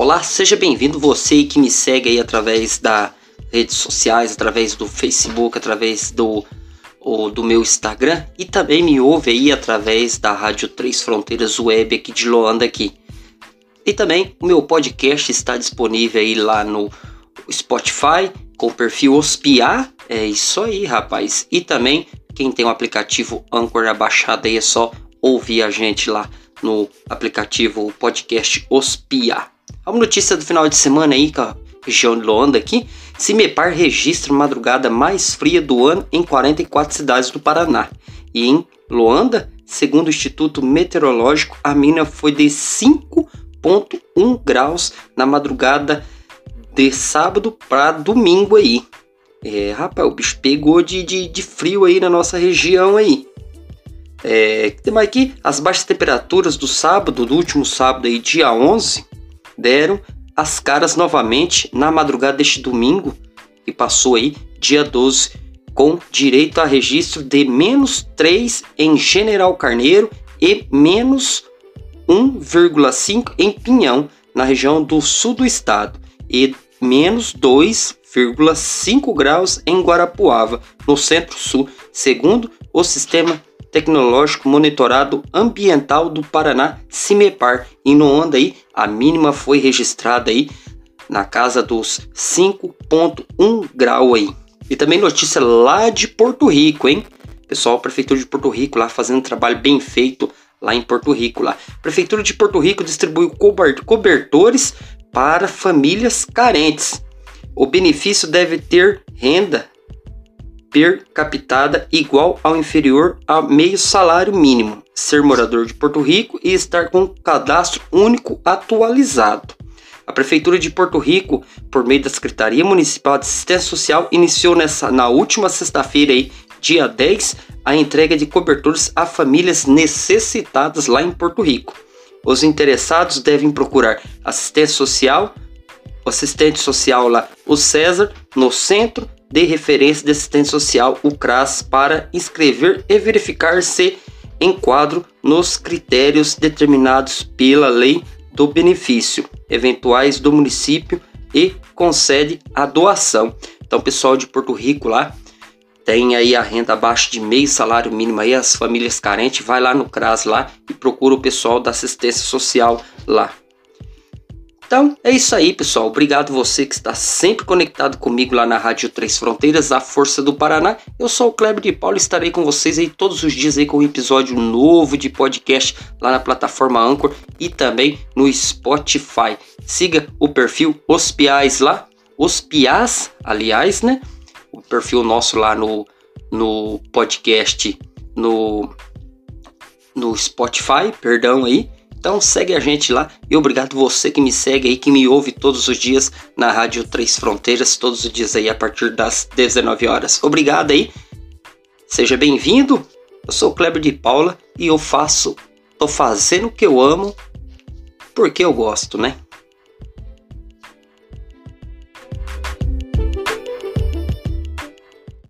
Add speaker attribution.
Speaker 1: Olá, seja bem-vindo você que me segue aí através das redes sociais, através do Facebook, através do, do meu Instagram e também me ouve aí através da Rádio Três Fronteiras Web aqui de Loanda aqui. E também o meu podcast está disponível aí lá no Spotify com o perfil Ospiar. É isso aí, rapaz. E também quem tem o aplicativo Anchor abaixado aí é só ouvir a gente lá no aplicativo podcast Ospiar. Uma notícia do final de semana aí com a região de Loanda aqui. Cimepar registra madrugada mais fria do ano em 44 cidades do Paraná. E em Loanda, segundo o Instituto Meteorológico, a mina foi de 5.1 graus na madrugada de sábado para domingo aí. É, rapaz, o bicho pegou de, de, de frio aí na nossa região aí. É, tem mais aqui, as baixas temperaturas do sábado, do último sábado aí, dia 11, deram as caras novamente na madrugada deste domingo, que passou aí, dia 12, com direito a registro de menos 3 em General Carneiro e menos 1,5 em Pinhão, na região do sul do estado, e menos 2,5 graus em Guarapuava, no centro-sul, segundo o Sistema Tecnológico Monitorado Ambiental do Paraná, CIMEPAR. E no onda aí, a mínima foi registrada aí na casa dos 5.1 grau aí. E também notícia lá de Porto Rico, hein? Pessoal, Prefeitura de Porto Rico lá fazendo um trabalho bem feito lá em Porto Rico lá. Prefeitura de Porto Rico distribuiu cobertores para famílias carentes. O benefício deve ter renda per captada igual ao inferior a meio salário mínimo, ser morador de Porto Rico e estar com cadastro único atualizado. A Prefeitura de Porto Rico, por meio da Secretaria Municipal de Assistência Social, iniciou nessa, na última sexta-feira, dia 10, a entrega de cobertores a famílias necessitadas lá em Porto Rico. Os interessados devem procurar assistência social, o assistente social lá, o César, no centro de referência de assistência social, o CRAS, para inscrever e verificar se enquadro nos critérios determinados pela lei do benefício, eventuais do município e concede a doação. Então, pessoal de Porto Rico lá, tem aí a renda abaixo de meio salário mínimo aí, as famílias carentes, vai lá no CRAS lá e procura o pessoal da assistência social lá. Então é isso aí, pessoal. Obrigado você que está sempre conectado comigo lá na Rádio Três Fronteiras, a Força do Paraná. Eu sou o Kleber de Paulo e estarei com vocês aí todos os dias aí com um episódio novo de podcast lá na plataforma Anchor e também no Spotify. Siga o perfil Os Piais lá, Os Piás, aliás, né? O perfil nosso lá no, no podcast, no, no Spotify, perdão aí. Então segue a gente lá e obrigado você que me segue aí, que me ouve todos os dias na Rádio Três Fronteiras, todos os dias aí a partir das 19 horas. Obrigado aí, seja bem-vindo. Eu sou o Kleber de Paula e eu faço, tô fazendo o que eu amo porque eu gosto, né?